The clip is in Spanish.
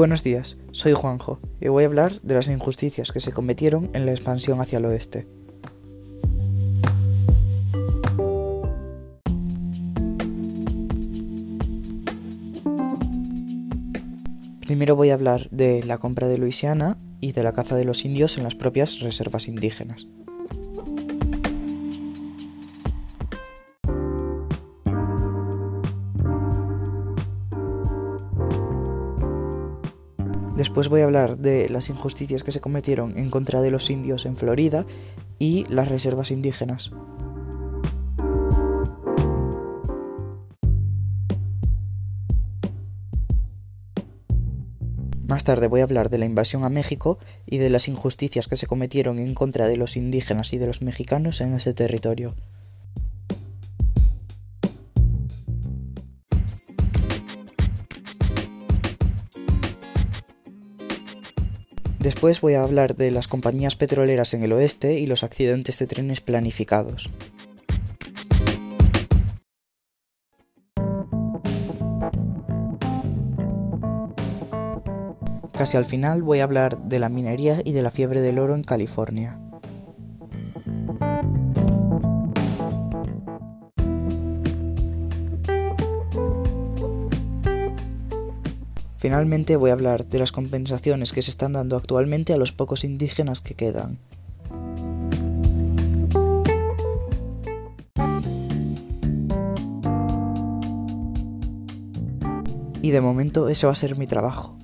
Buenos días, soy Juanjo y voy a hablar de las injusticias que se cometieron en la expansión hacia el oeste. Primero voy a hablar de la compra de Luisiana y de la caza de los indios en las propias reservas indígenas. Después voy a hablar de las injusticias que se cometieron en contra de los indios en Florida y las reservas indígenas. Más tarde voy a hablar de la invasión a México y de las injusticias que se cometieron en contra de los indígenas y de los mexicanos en ese territorio. Después voy a hablar de las compañías petroleras en el oeste y los accidentes de trenes planificados. Casi al final voy a hablar de la minería y de la fiebre del oro en California. Finalmente voy a hablar de las compensaciones que se están dando actualmente a los pocos indígenas que quedan. Y de momento ese va a ser mi trabajo.